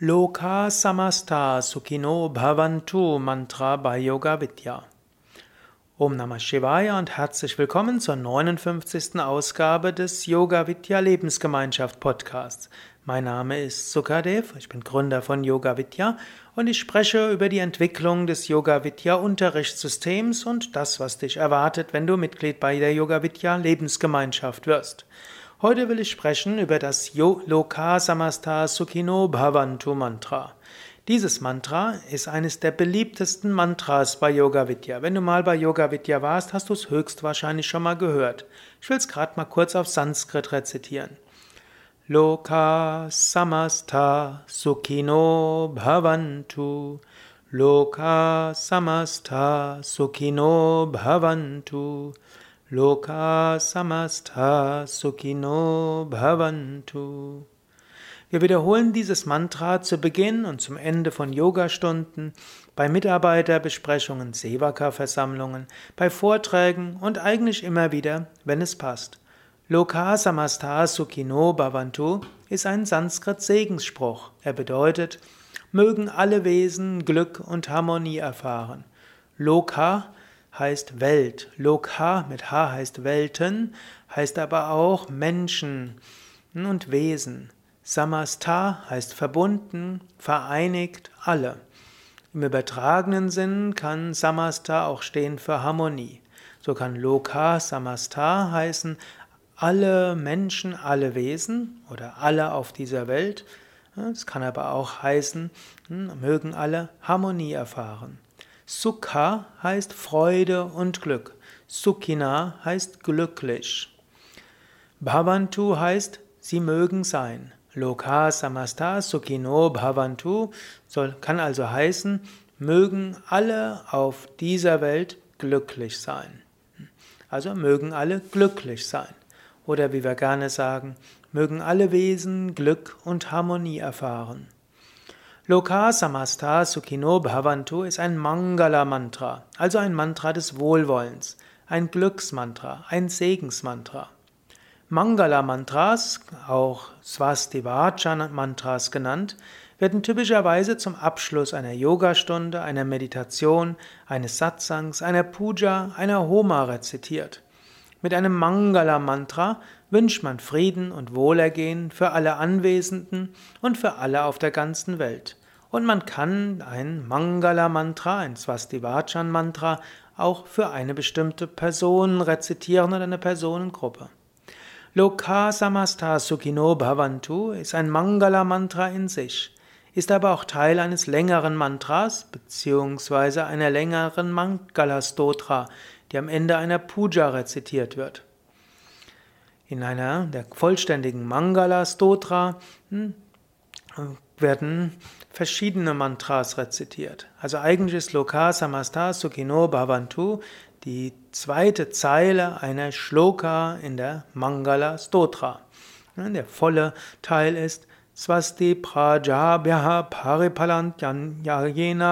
Loka Samasta Sukhino Bhavantu Mantra bei Yoga Vidya. Om Namah Shivaya und herzlich willkommen zur 59. Ausgabe des Yoga Vidya Lebensgemeinschaft Podcasts. Mein Name ist Sukadev, ich bin Gründer von Yoga Vidya und ich spreche über die Entwicklung des Yoga Vidya Unterrichtssystems und das, was dich erwartet, wenn du Mitglied bei der Yoga Vidya Lebensgemeinschaft wirst. Heute will ich sprechen über das Loka Samasta Sukhino Bhavantu Mantra. Dieses Mantra ist eines der beliebtesten Mantras bei Yoga Vidya. Wenn du mal bei Yoga Vidya warst, hast du es höchstwahrscheinlich schon mal gehört. Ich will es gerade mal kurz auf Sanskrit rezitieren. Loka Samasta Sukhino Bhavantu Loka Samasta Sukhino Bhavantu Loka samastha sukhino bhavantu. Wir wiederholen dieses Mantra zu Beginn und zum Ende von Yogastunden, bei Mitarbeiterbesprechungen, Sevaka-Versammlungen, bei Vorträgen und eigentlich immer wieder, wenn es passt. Loka samastha sukhino bhavantu ist ein Sanskrit-Segensspruch. Er bedeutet, mögen alle Wesen Glück und Harmonie erfahren. Loka heißt Welt. Lokha mit H heißt Welten, heißt aber auch Menschen und Wesen. Samasta heißt verbunden, vereinigt, alle. Im übertragenen Sinn kann Samasta auch stehen für Harmonie. So kann Loka Samasta heißen alle Menschen, alle Wesen oder alle auf dieser Welt. Es kann aber auch heißen, hm, mögen alle Harmonie erfahren. Sukha heißt Freude und Glück. Sukhina heißt glücklich. Bhavantu heißt sie mögen sein. Loka samasta sukhino bhavantu soll, kann also heißen, mögen alle auf dieser Welt glücklich sein. Also mögen alle glücklich sein. Oder wie wir gerne sagen, mögen alle Wesen Glück und Harmonie erfahren. Loka Samasta Sukhino Bhavantu ist ein Mangala-Mantra, also ein Mantra des Wohlwollens, ein Glücksmantra, ein Segensmantra. Mangala-Mantras, auch Swastivachan-Mantras genannt, werden typischerweise zum Abschluss einer Yogastunde, einer Meditation, eines Satsangs, einer Puja, einer Homa rezitiert. Mit einem Mangala-Mantra wünscht man Frieden und Wohlergehen für alle Anwesenden und für alle auf der ganzen Welt. Und man kann ein Mangala-Mantra, ein Swastivachan-Mantra auch für eine bestimmte Person rezitieren oder eine Personengruppe. Loka Samasta Sukhino Bhavantu ist ein Mangala-Mantra in sich, ist aber auch Teil eines längeren Mantras bzw. einer längeren Mangala-Stotra, die am Ende einer Puja rezitiert wird. In einer der vollständigen Mangala-Stotra hm, werden verschiedene Mantras rezitiert. Also eigentlich ist Loka Samasta Sukhino Bhavantu die zweite Zeile einer Shloka in der Mangala Stotra. Der volle Teil ist Swasti Prajabhyaha Paripalantyan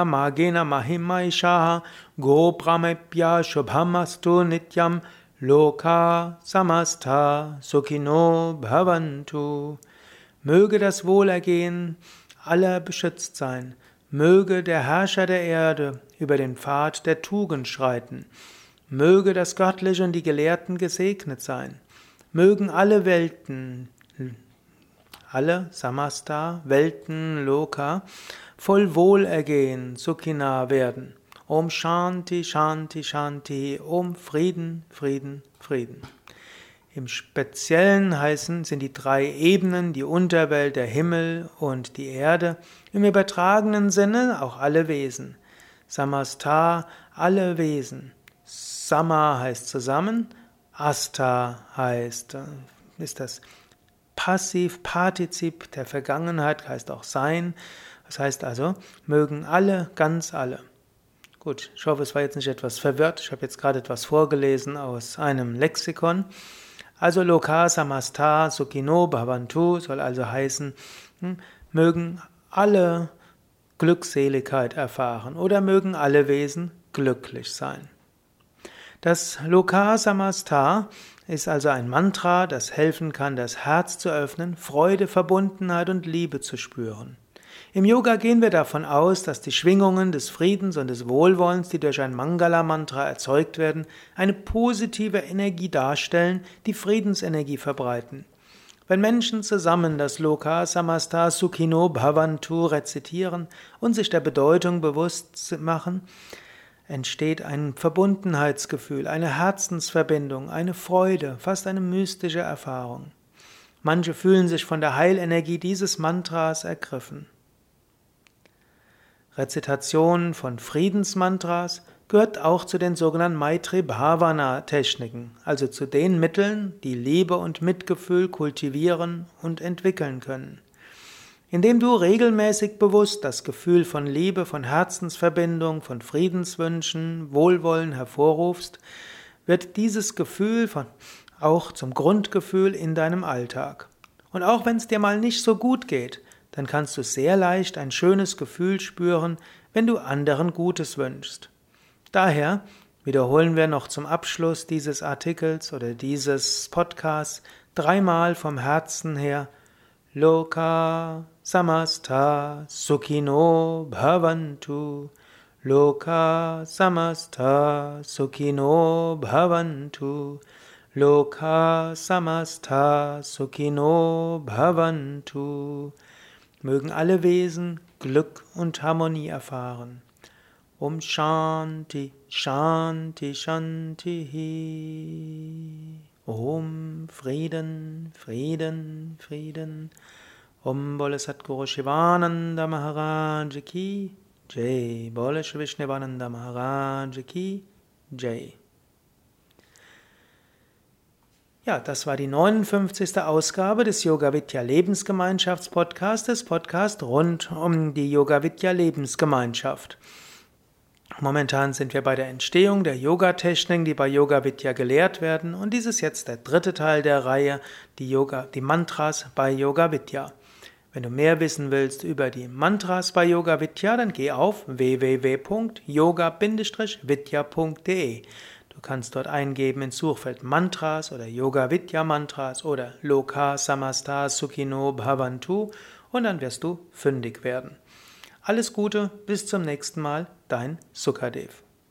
Magena Go Brahmepya Shubhamastu Nityam Loka Samasta Sukhino Bhavantu Möge das Wohlergehen aller beschützt sein. Möge der Herrscher der Erde über den Pfad der Tugend schreiten. Möge das Göttliche und die Gelehrten gesegnet sein. Mögen alle Welten, alle Samasta, Welten, Loka, voll Wohlergehen, Sukhina werden. Om Shanti, Shanti, Shanti, Om Frieden, Frieden, Frieden. Im Speziellen heißen sind die drei Ebenen die Unterwelt, der Himmel und die Erde. Im übertragenen Sinne auch alle Wesen. Samasta, alle Wesen. Sama heißt zusammen, Asta heißt, äh, ist das Passiv, Partizip der Vergangenheit, heißt auch sein. Das heißt also, mögen alle, ganz alle. Gut, ich hoffe, es war jetzt nicht etwas verwirrt. Ich habe jetzt gerade etwas vorgelesen aus einem Lexikon. Also Loka Samasta Sukhino Bhavantu soll also heißen, hm, mögen alle Glückseligkeit erfahren oder mögen alle Wesen glücklich sein. Das Loka Samasta ist also ein Mantra, das helfen kann, das Herz zu öffnen, Freude, Verbundenheit und Liebe zu spüren. Im Yoga gehen wir davon aus, dass die Schwingungen des Friedens und des Wohlwollens, die durch ein Mangala-Mantra erzeugt werden, eine positive Energie darstellen, die Friedensenergie verbreiten. Wenn Menschen zusammen das Loka Samasta Sukhino Bhavantu rezitieren und sich der Bedeutung bewusst machen, entsteht ein Verbundenheitsgefühl, eine Herzensverbindung, eine Freude, fast eine mystische Erfahrung. Manche fühlen sich von der Heilenergie dieses Mantras ergriffen. Rezitation von Friedensmantras gehört auch zu den sogenannten Maitri Bhavana Techniken, also zu den Mitteln, die Liebe und Mitgefühl kultivieren und entwickeln können. Indem du regelmäßig bewusst das Gefühl von Liebe, von Herzensverbindung, von Friedenswünschen, Wohlwollen hervorrufst, wird dieses Gefühl von, auch zum Grundgefühl in deinem Alltag. Und auch wenn es dir mal nicht so gut geht, dann kannst du sehr leicht ein schönes Gefühl spüren, wenn du anderen Gutes wünschst. Daher wiederholen wir noch zum Abschluss dieses Artikels oder dieses Podcasts dreimal vom Herzen her. Loka Samasta Sukhino Bhavantu. Loka Samasta Sukhino Bhavantu. Loka Samasta Sukhino Bhavantu Mögen alle Wesen Glück und Harmonie erfahren. Om Shanti, Shanti, Shanti. Om Frieden, Frieden, Frieden. Om Bole Satguru Shivananda Maharaj Ki Jai. Bole Vishnevananda Maharaj Ki Jai. Ja, das war die 59. Ausgabe des Yoga Vidya Lebensgemeinschaftspodcasts, Podcast rund um die Yoga Vidya Lebensgemeinschaft. Momentan sind wir bei der Entstehung der Yoga-Techniken, die bei Yoga Vidya gelehrt werden, und dies ist jetzt der dritte Teil der Reihe, die Yoga, die Mantras bei Yoga Vidya. Wenn du mehr wissen willst über die Mantras bei Yoga Vidya, dann geh auf www.yoga-vidya.de. Du kannst dort eingeben ins Suchfeld Mantras oder Yoga Vidya Mantras oder Loka Samasta Sukhino Bhavantu und dann wirst du fündig werden. Alles Gute, bis zum nächsten Mal, dein Sukadev.